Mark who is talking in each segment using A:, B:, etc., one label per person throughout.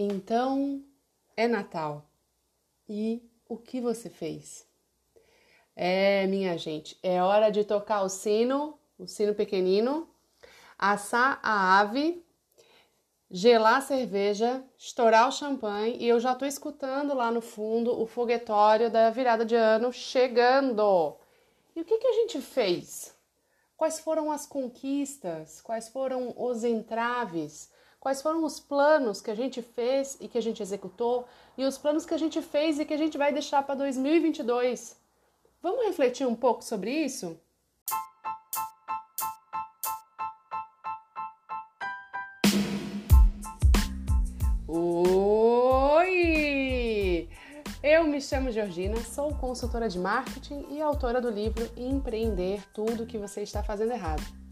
A: Então é Natal. E o que você fez? É, minha gente, é hora de tocar o sino, o sino pequenino, assar a ave, gelar a cerveja, estourar o champanhe e eu já tô escutando lá no fundo o foguetório da virada de ano chegando. E o que, que a gente fez? Quais foram as conquistas? Quais foram os entraves? Quais foram os planos que a gente fez e que a gente executou e os planos que a gente fez e que a gente vai deixar para 2022? Vamos refletir um pouco sobre isso? Oi! Eu me chamo Georgina, sou consultora de marketing e autora do livro Empreender Tudo que você está fazendo errado.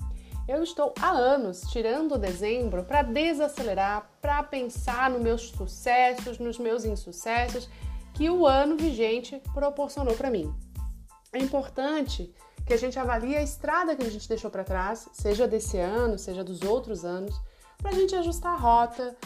A: Eu estou há anos tirando dezembro para desacelerar, para pensar nos meus sucessos, nos meus insucessos que o ano vigente proporcionou para mim. É importante que a gente avalie a estrada que a gente deixou para trás, seja desse ano, seja dos outros anos, para a gente ajustar a rota,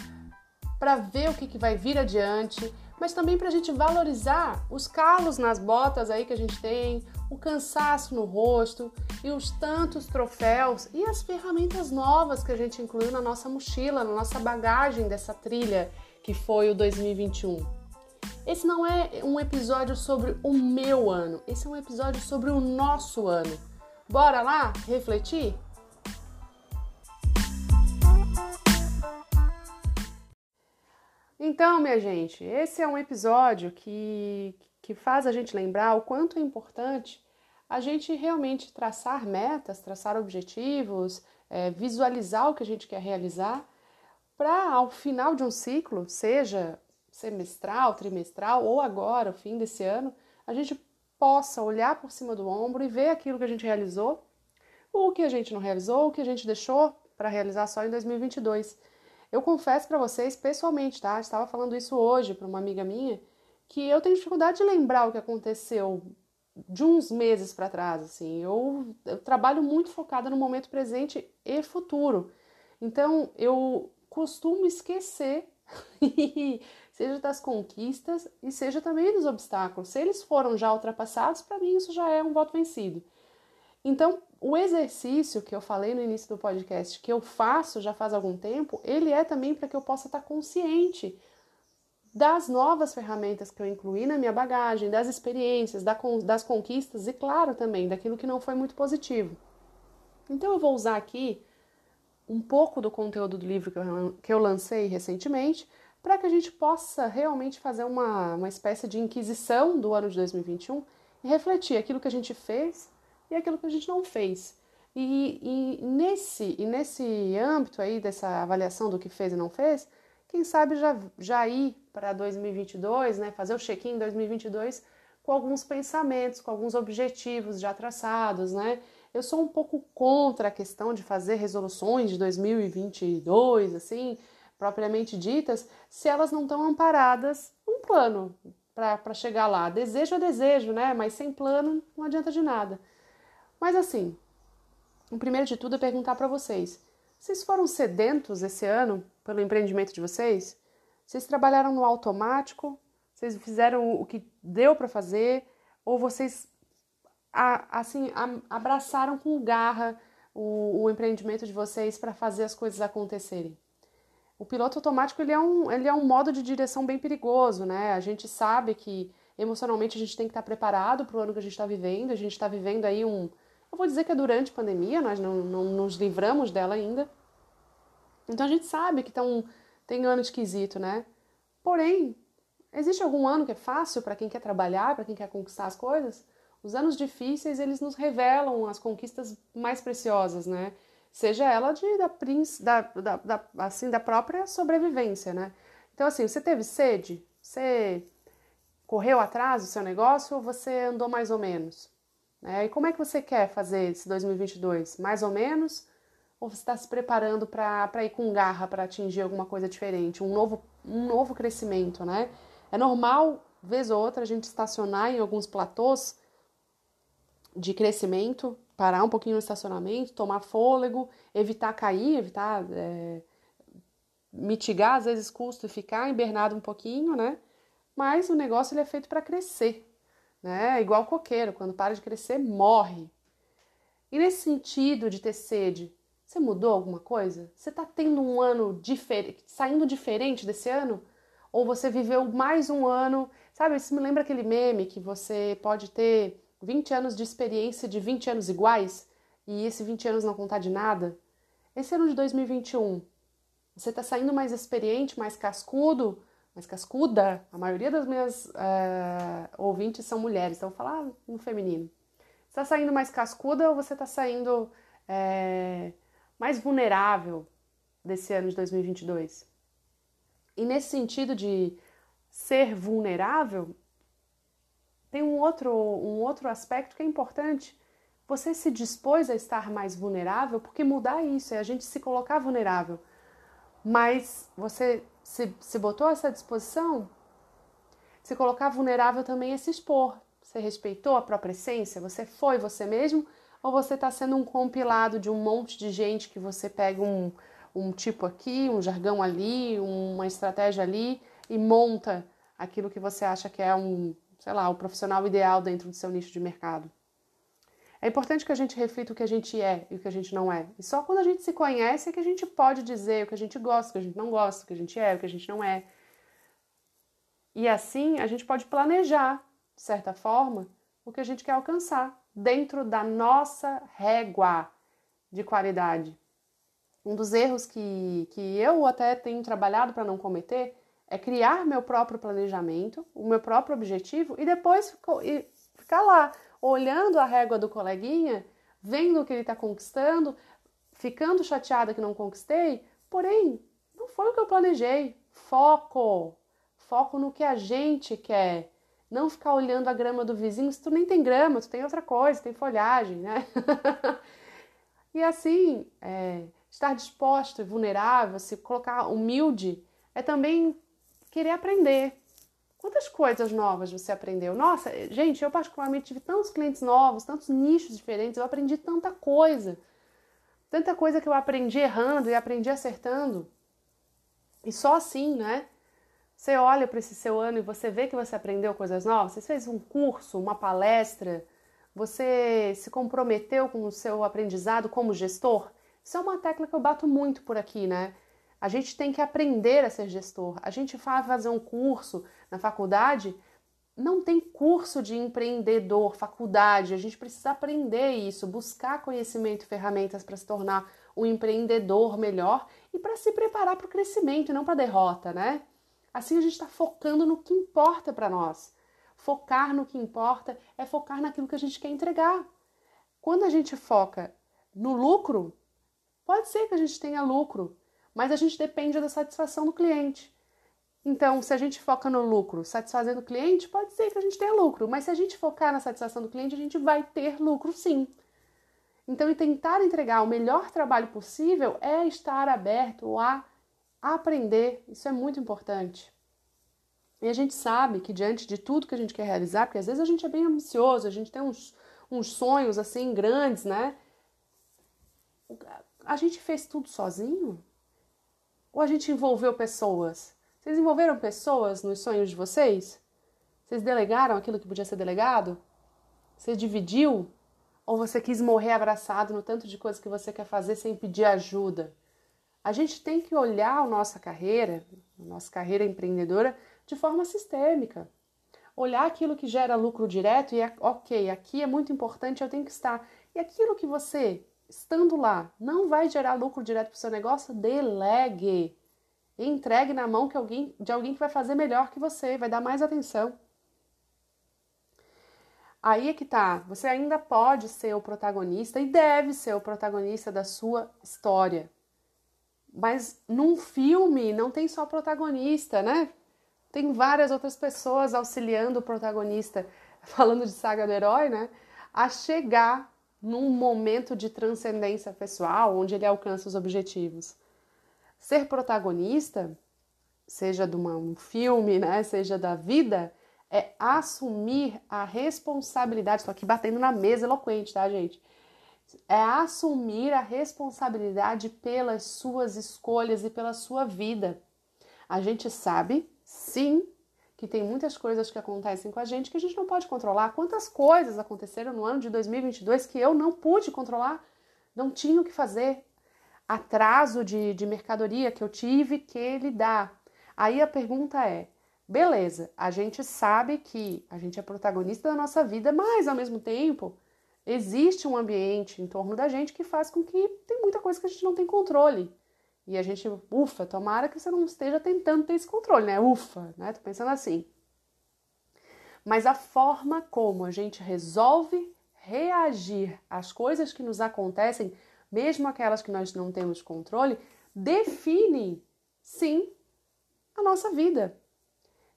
A: para ver o que, que vai vir adiante, mas também para a gente valorizar os calos nas botas aí que a gente tem, o cansaço no rosto e os tantos troféus e as ferramentas novas que a gente incluiu na nossa mochila, na nossa bagagem dessa trilha que foi o 2021. Esse não é um episódio sobre o meu ano, esse é um episódio sobre o nosso ano. Bora lá refletir? Então, minha gente, esse é um episódio que, que faz a gente lembrar o quanto é importante a gente realmente traçar metas, traçar objetivos, é, visualizar o que a gente quer realizar, para ao final de um ciclo, seja semestral, trimestral ou agora, o fim desse ano, a gente possa olhar por cima do ombro e ver aquilo que a gente realizou, o que a gente não realizou, o que a gente deixou para realizar só em 2022. Eu confesso para vocês pessoalmente, tá? Estava falando isso hoje para uma amiga minha, que eu tenho dificuldade de lembrar o que aconteceu de uns meses para trás, assim. Eu, eu trabalho muito focada no momento presente e futuro. Então, eu costumo esquecer, seja das conquistas e seja também dos obstáculos. Se eles foram já ultrapassados, para mim isso já é um voto vencido. Então, o exercício que eu falei no início do podcast, que eu faço já faz algum tempo, ele é também para que eu possa estar consciente das novas ferramentas que eu incluí na minha bagagem, das experiências, das conquistas e, claro, também daquilo que não foi muito positivo. Então, eu vou usar aqui um pouco do conteúdo do livro que eu lancei recentemente para que a gente possa realmente fazer uma, uma espécie de inquisição do ano de 2021 e refletir aquilo que a gente fez e aquilo que a gente não fez. E, e, nesse, e nesse âmbito aí dessa avaliação do que fez e não fez, quem sabe já, já ir para 2022, né, fazer o check-in em 2022 com alguns pensamentos, com alguns objetivos já traçados, né? Eu sou um pouco contra a questão de fazer resoluções de 2022, assim, propriamente ditas, se elas não estão amparadas num plano para chegar lá. Desejo é desejo, né? Mas sem plano não adianta de nada. Mas assim, o primeiro de tudo é perguntar para vocês: vocês foram sedentos esse ano pelo empreendimento de vocês? Vocês trabalharam no automático? Vocês fizeram o que deu para fazer? Ou vocês assim abraçaram com garra o, o empreendimento de vocês para fazer as coisas acontecerem? O piloto automático ele é, um, ele é um modo de direção bem perigoso, né? A gente sabe que emocionalmente a gente tem que estar preparado para o ano que a gente está vivendo. A gente está vivendo aí um, eu vou dizer que é durante a pandemia, nós não, não nos livramos dela ainda. Então a gente sabe que tão, tem ano esquisito, né? Porém, existe algum ano que é fácil para quem quer trabalhar, para quem quer conquistar as coisas? Os anos difíceis, eles nos revelam as conquistas mais preciosas, né? Seja ela de, da, da, da, assim, da própria sobrevivência, né? Então, assim, você teve sede? Você correu atrás do seu negócio ou você andou mais ou menos? Né? E como é que você quer fazer esse 2022? Mais ou menos? Ou você está se preparando para ir com garra para atingir alguma coisa diferente, um novo, um novo crescimento, né? É normal, vez ou outra, a gente estacionar em alguns platôs de crescimento, parar um pouquinho no estacionamento, tomar fôlego, evitar cair, evitar é, mitigar às vezes custo e ficar hibernado um pouquinho, né? Mas o negócio ele é feito para crescer, né? É igual coqueiro, quando para de crescer, morre. E nesse sentido de ter sede, você mudou alguma coisa? Você está tendo um ano diferente, saindo diferente desse ano? Ou você viveu mais um ano? Sabe, isso me lembra aquele meme que você pode ter 20 anos de experiência de 20 anos iguais e esse 20 anos não contar de nada? Esse ano de 2021, você está saindo mais experiente, mais cascudo, mais cascuda? A maioria das minhas uh, ouvintes são mulheres, então falar no feminino. Você está saindo mais cascuda ou você está saindo é, mais vulnerável desse ano de 2022. E nesse sentido de ser vulnerável, tem um outro, um outro aspecto que é importante. Você se dispôs a estar mais vulnerável, porque mudar isso é a gente se colocar vulnerável. Mas você se, se botou essa disposição? Se colocar vulnerável também é se expor. Você respeitou a própria essência? Você foi você mesmo? Ou você está sendo um compilado de um monte de gente que você pega um, um tipo aqui, um jargão ali, uma estratégia ali e monta aquilo que você acha que é um, sei lá, o profissional ideal dentro do seu nicho de mercado. É importante que a gente reflita o que a gente é e o que a gente não é. E só quando a gente se conhece é que a gente pode dizer o que a gente gosta, o que a gente não gosta, o que a gente é, o que a gente não é. E assim a gente pode planejar, de certa forma, o que a gente quer alcançar dentro da nossa régua de qualidade. Um dos erros que, que eu até tenho trabalhado para não cometer é criar meu próprio planejamento, o meu próprio objetivo e depois ficar lá olhando a régua do coleguinha, vendo o que ele está conquistando, ficando chateada que não conquistei, porém, não foi o que eu planejei. Foco! Foco no que a gente quer. Não ficar olhando a grama do vizinho se tu nem tem grama, tu tem outra coisa, tem folhagem, né? e assim, é, estar disposto e vulnerável, se colocar humilde, é também querer aprender. Quantas coisas novas você aprendeu? Nossa, gente, eu particularmente tive tantos clientes novos, tantos nichos diferentes, eu aprendi tanta coisa. Tanta coisa que eu aprendi errando e aprendi acertando. E só assim, né? Você olha para esse seu ano e você vê que você aprendeu coisas novas, você fez um curso, uma palestra, você se comprometeu com o seu aprendizado como gestor. Isso é uma tecla que eu bato muito por aqui, né? A gente tem que aprender a ser gestor. A gente vai fazer um curso na faculdade, não tem curso de empreendedor, faculdade. A gente precisa aprender isso, buscar conhecimento e ferramentas para se tornar um empreendedor melhor e para se preparar para o crescimento, não para a derrota, né? Assim a gente está focando no que importa para nós. Focar no que importa é focar naquilo que a gente quer entregar. Quando a gente foca no lucro, pode ser que a gente tenha lucro, mas a gente depende da satisfação do cliente. Então, se a gente foca no lucro, satisfazendo o cliente, pode ser que a gente tenha lucro, mas se a gente focar na satisfação do cliente, a gente vai ter lucro sim. Então, e tentar entregar o melhor trabalho possível é estar aberto a aprender, isso é muito importante. E a gente sabe que diante de tudo que a gente quer realizar, porque às vezes a gente é bem ambicioso, a gente tem uns, uns sonhos assim grandes, né? A gente fez tudo sozinho? Ou a gente envolveu pessoas? Vocês envolveram pessoas nos sonhos de vocês? Vocês delegaram aquilo que podia ser delegado? Você dividiu? Ou você quis morrer abraçado no tanto de coisas que você quer fazer sem pedir ajuda? A gente tem que olhar a nossa carreira, a nossa carreira empreendedora, de forma sistêmica. Olhar aquilo que gera lucro direto e, é, ok, aqui é muito importante, eu tenho que estar. E aquilo que você, estando lá, não vai gerar lucro direto para o seu negócio, delegue. entregue na mão que alguém, de alguém que vai fazer melhor que você, vai dar mais atenção. Aí é que tá, você ainda pode ser o protagonista e deve ser o protagonista da sua história. Mas num filme não tem só protagonista, né? Tem várias outras pessoas auxiliando o protagonista, falando de saga do herói, né? A chegar num momento de transcendência pessoal, onde ele alcança os objetivos. Ser protagonista, seja de uma, um filme, né, seja da vida, é assumir a responsabilidade. Estou aqui batendo na mesa eloquente, tá, gente? É assumir a responsabilidade pelas suas escolhas e pela sua vida. A gente sabe, sim, que tem muitas coisas que acontecem com a gente que a gente não pode controlar. Quantas coisas aconteceram no ano de 2022 que eu não pude controlar, não tinha o que fazer? Atraso de, de mercadoria que eu tive que lidar. Aí a pergunta é: beleza, a gente sabe que a gente é protagonista da nossa vida, mas ao mesmo tempo existe um ambiente em torno da gente que faz com que tem muita coisa que a gente não tem controle. E a gente, ufa, tomara que você não esteja tentando ter esse controle, né? Ufa, né? Tô pensando assim. Mas a forma como a gente resolve reagir às coisas que nos acontecem, mesmo aquelas que nós não temos controle, define, sim, a nossa vida.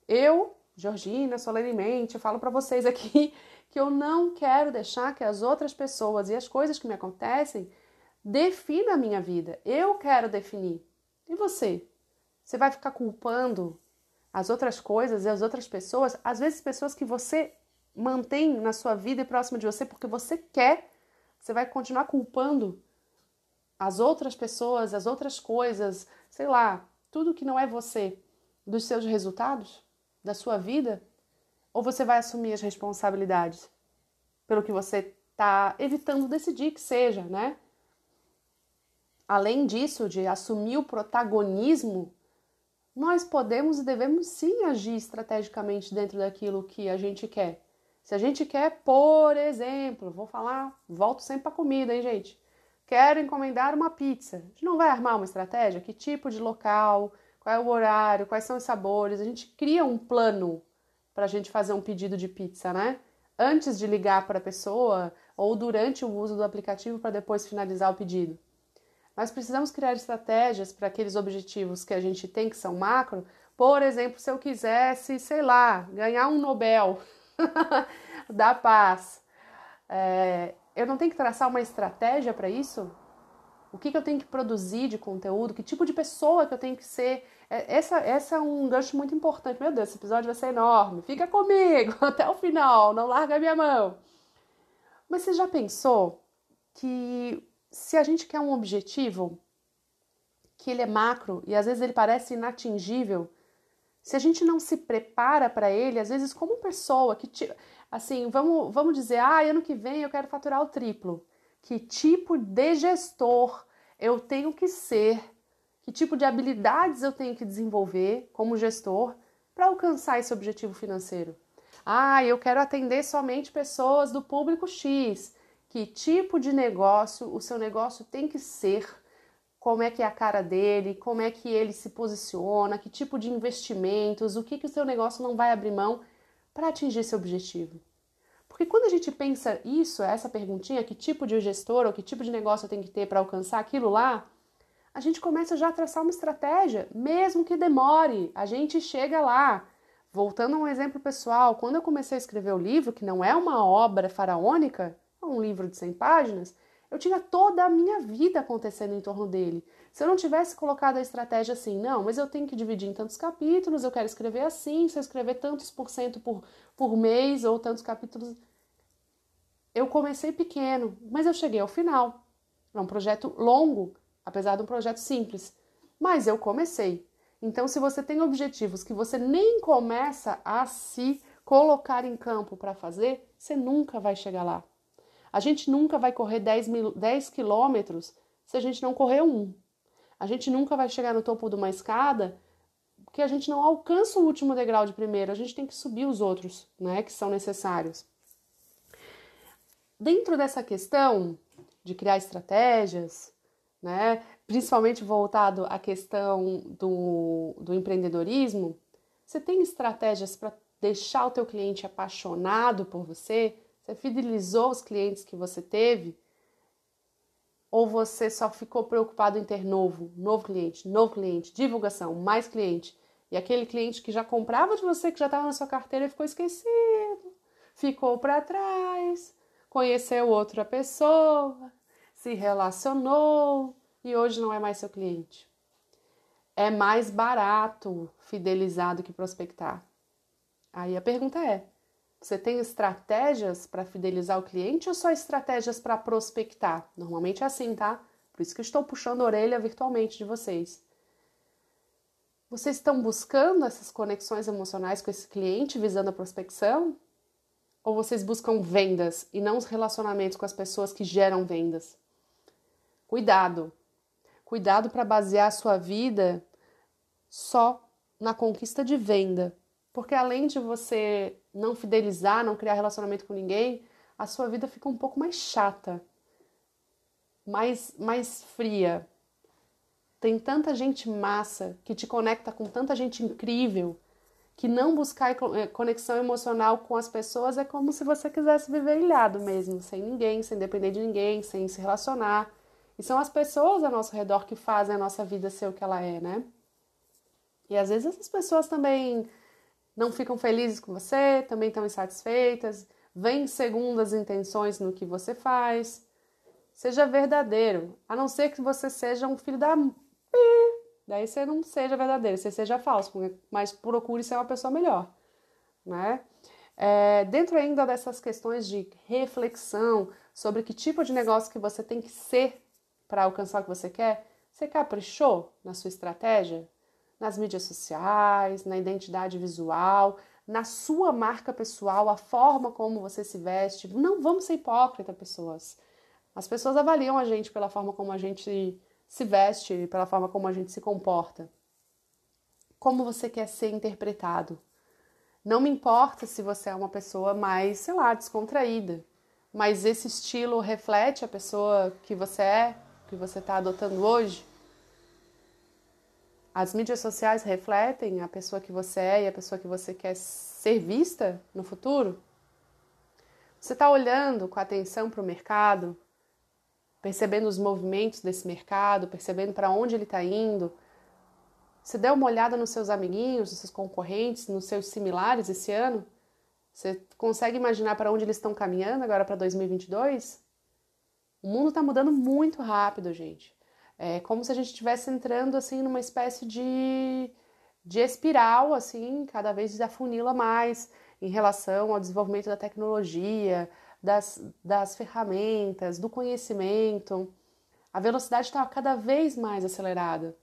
A: Eu, Georgina, solenemente, falo para vocês aqui que eu não quero deixar que as outras pessoas e as coisas que me acontecem defina a minha vida. Eu quero definir. E você? Você vai ficar culpando as outras coisas e as outras pessoas, às vezes pessoas que você mantém na sua vida e próxima de você porque você quer, você vai continuar culpando as outras pessoas, as outras coisas, sei lá, tudo que não é você, dos seus resultados, da sua vida? Ou você vai assumir as responsabilidades pelo que você está evitando decidir que seja, né? Além disso, de assumir o protagonismo, nós podemos e devemos sim agir estrategicamente dentro daquilo que a gente quer. Se a gente quer, por exemplo, vou falar, volto sempre para comida, hein, gente? Quero encomendar uma pizza. A gente não vai armar uma estratégia? Que tipo de local, qual é o horário, quais são os sabores? A gente cria um plano para a gente fazer um pedido de pizza, né? Antes de ligar para a pessoa ou durante o uso do aplicativo para depois finalizar o pedido. Nós precisamos criar estratégias para aqueles objetivos que a gente tem que são macro. Por exemplo, se eu quisesse, sei lá, ganhar um Nobel da paz, é, eu não tenho que traçar uma estratégia para isso? O que, que, eu tenho que produzir de conteúdo? Que tipo de pessoa que eu tenho que ser? É, essa, essa é um gancho muito importante. Meu Deus, esse episódio vai ser enorme. Fica comigo até o final, não larga minha mão. Mas você já pensou que se a gente quer um objetivo, que ele é macro e às vezes ele parece inatingível, se a gente não se prepara para ele, às vezes como pessoa que assim, vamos, vamos dizer, ah, ano que vem eu quero faturar o triplo. Que tipo de gestor eu tenho que ser? Que tipo de habilidades eu tenho que desenvolver como gestor para alcançar esse objetivo financeiro? Ah, eu quero atender somente pessoas do público X. Que tipo de negócio o seu negócio tem que ser? como é que é a cara dele, como é que ele se posiciona, que tipo de investimentos, o que, que o seu negócio não vai abrir mão para atingir esse objetivo. Porque quando a gente pensa isso, essa perguntinha, que tipo de gestor ou que tipo de negócio eu tenho que ter para alcançar aquilo lá, a gente começa já a traçar uma estratégia, mesmo que demore, a gente chega lá. Voltando a um exemplo pessoal, quando eu comecei a escrever o livro, que não é uma obra faraônica, é um livro de 100 páginas, eu tinha toda a minha vida acontecendo em torno dele. Se eu não tivesse colocado a estratégia assim, não, mas eu tenho que dividir em tantos capítulos, eu quero escrever assim, se eu escrever tantos por cento por, por mês ou tantos capítulos. Eu comecei pequeno, mas eu cheguei ao final. É um projeto longo, apesar de um projeto simples. Mas eu comecei. Então, se você tem objetivos que você nem começa a se colocar em campo para fazer, você nunca vai chegar lá. A gente nunca vai correr 10, mil, 10 quilômetros se a gente não correr um. A gente nunca vai chegar no topo de uma escada porque a gente não alcança o último degrau de primeiro, a gente tem que subir os outros, né, que são necessários. Dentro dessa questão de criar estratégias, né, principalmente voltado à questão do, do empreendedorismo, você tem estratégias para deixar o teu cliente apaixonado por você, você fidelizou os clientes que você teve? Ou você só ficou preocupado em ter novo, novo cliente, novo cliente, divulgação, mais cliente? E aquele cliente que já comprava de você, que já estava na sua carteira, ficou esquecido, ficou para trás, conheceu outra pessoa, se relacionou e hoje não é mais seu cliente. É mais barato fidelizar do que prospectar. Aí a pergunta é: Você tem estratégias para fidelizar o cliente ou só estratégias para prospectar? Normalmente é assim, tá? Por isso que eu estou puxando a orelha virtualmente de vocês. Vocês estão buscando essas conexões emocionais com esse cliente visando a prospecção? Ou vocês buscam vendas e não os relacionamentos com as pessoas que geram vendas? Cuidado. Cuidado para basear a sua vida só na conquista de venda. Porque além de você não fidelizar, não criar relacionamento com ninguém, a sua vida fica um pouco mais chata, mais, mais fria. Tem tanta gente massa que te conecta com tanta gente incrível que não buscar eh, conexão emocional com as pessoas é como se você quisesse viver ilhado mesmo, sem ninguém, sem depender de ninguém, sem se relacionar. E são as pessoas ao nosso redor que fazem a nossa vida ser o que ela é, né? E às vezes essas pessoas também não ficam felizes com você, também estão insatisfeitas, vêm segundas intenções no que você faz. Seja verdadeiro, a não ser que você seja um filho da Daí você não seja verdadeiro, você seja falso, mas procure ser uma pessoa melhor, né? É, dentro ainda dessas questões de reflexão sobre que tipo de negócio que você tem que ser para alcançar o que você quer, você caprichou na sua estratégia? Nas mídias sociais, na identidade visual, na sua marca pessoal, a forma como você se veste. Não vamos ser hipócritas, pessoas. As pessoas avaliam a gente pela forma como a gente se veste, pela forma como a gente se comporta. Como você quer ser interpretado. Não me importa se você é uma pessoa mais, sei lá, descontraída, mas esse estilo reflete a pessoa que você é, que você está adotando hoje. As mídias sociais refletem a pessoa que você é e a pessoa que você quer ser vista no futuro? Você está olhando com atenção para o mercado, percebendo os movimentos desse mercado, percebendo para onde ele está indo. Você deu uma olhada nos seus amiguinhos, nos seus concorrentes, nos seus similares esse ano? Você consegue imaginar para onde eles estão caminhando agora para 2022? O mundo está mudando muito rápido, gente. É como se a gente estivesse entrando assim numa espécie de, de espiral, assim, cada vez afunila mais em relação ao desenvolvimento da tecnologia, das, das ferramentas, do conhecimento. A velocidade está cada vez mais acelerada.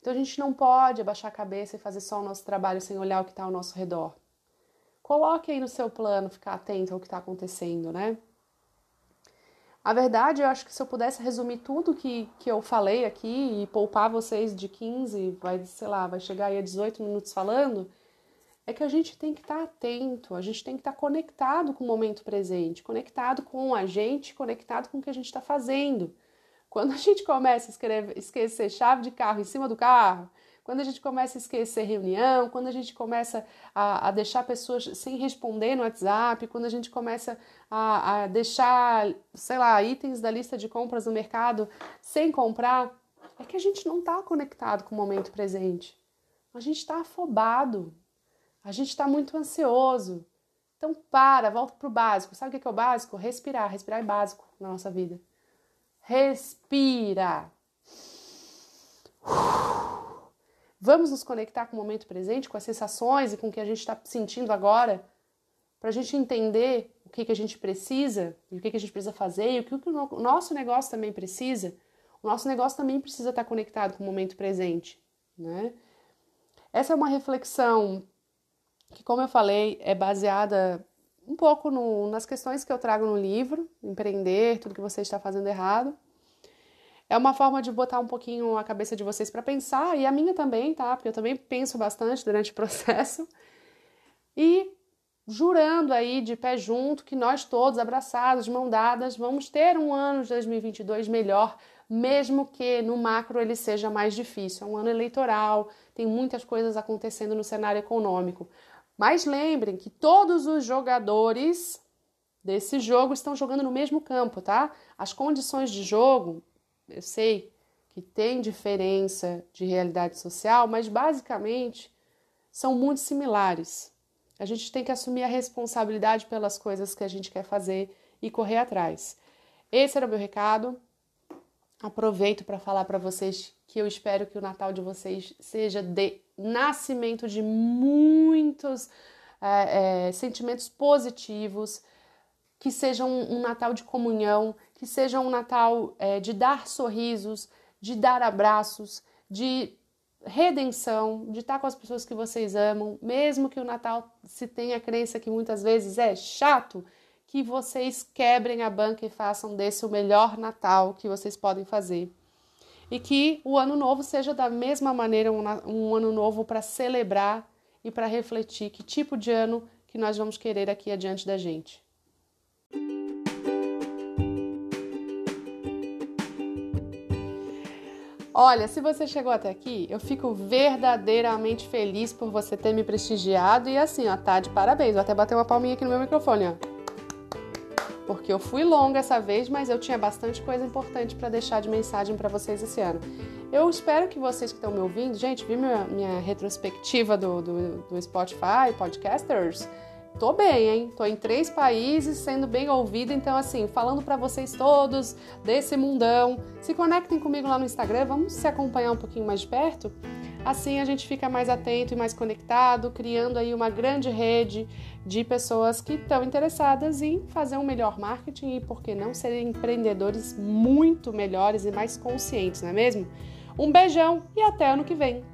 A: Então a gente não pode abaixar a cabeça e fazer só o nosso trabalho sem olhar o que está ao nosso redor. Coloque aí no seu plano ficar atento ao que está acontecendo, né? A verdade, eu acho que se eu pudesse resumir tudo que, que eu falei aqui e poupar vocês de 15, vai, sei lá, vai chegar aí a 18 minutos falando, é que a gente tem que estar tá atento, a gente tem que estar tá conectado com o momento presente, conectado com a gente, conectado com o que a gente está fazendo. Quando a gente começa a escrever, esquecer chave de carro em cima do carro, quando a gente começa a esquecer reunião, quando a gente começa a, a deixar pessoas sem responder no WhatsApp, quando a gente começa a, a deixar, sei lá, itens da lista de compras no mercado sem comprar, é que a gente não está conectado com o momento presente. A gente está afobado, a gente está muito ansioso. Então para, volta para o básico. Sabe o que é o básico? Respirar. Respirar é básico na nossa vida. Respira. Vamos nos conectar com o momento presente, com as sensações e com o que a gente está sentindo agora, para a gente entender o que, que a gente precisa e o que, que a gente precisa fazer e o que, que o nosso negócio também precisa. O nosso negócio também precisa estar conectado com o momento presente, né? Essa é uma reflexão que, como eu falei, é baseada um pouco no, nas questões que eu trago no livro, empreender, tudo que você está fazendo errado. É uma forma de botar um pouquinho a cabeça de vocês para pensar, e a minha também, tá? Porque eu também penso bastante durante o processo. E jurando aí de pé junto que nós todos, abraçados, mão dadas, vamos ter um ano de 2022 melhor, mesmo que no macro ele seja mais difícil. É um ano eleitoral, tem muitas coisas acontecendo no cenário econômico. Mas lembrem que todos os jogadores desse jogo estão jogando no mesmo campo, tá? As condições de jogo, eu sei que tem diferença de realidade social, mas basicamente são muito similares. A gente tem que assumir a responsabilidade pelas coisas que a gente quer fazer e correr atrás. Esse era o meu recado. Aproveito para falar para vocês que eu espero que o Natal de vocês seja de nascimento de muitos é, é, sentimentos positivos, que seja um, um, Natal de comunhão, que seja um Natal é, de dar sorrisos, de dar abraços, de redenção, de estar com as pessoas que vocês amam, mesmo que o Natal se tenha a crença que muitas vezes é chato, que vocês quebrem a banca e façam desse o melhor Natal que vocês podem fazer. E que o ano novo seja da mesma maneira um, um ano novo para celebrar e para refletir que tipo de ano que nós vamos querer aqui adiante da gente. Olha, se você chegou até aqui, eu fico verdadeiramente feliz por você ter me prestigiado e assim, ó, tá de parabéns. Vou até bater uma palminha aqui no meu microfone, ó. Porque eu fui longa essa vez, mas eu tinha bastante coisa importante para deixar de mensagem para vocês esse ano. Eu espero que vocês que estão me ouvindo, gente, vi minha, minha retrospectiva do, do, do Spotify, podcasters. Tô bem, hein? Tô em três países, sendo bem ouvida, então assim, falando para vocês todos desse mundão. Se conectem comigo lá no Instagram, vamos se acompanhar um pouquinho mais de perto. Assim a gente fica mais atento e mais conectado, criando aí uma grande rede de pessoas que estão interessadas em fazer um melhor marketing e, por que não, serem empreendedores muito melhores e mais conscientes, não é mesmo? Um beijão e até ano que vem!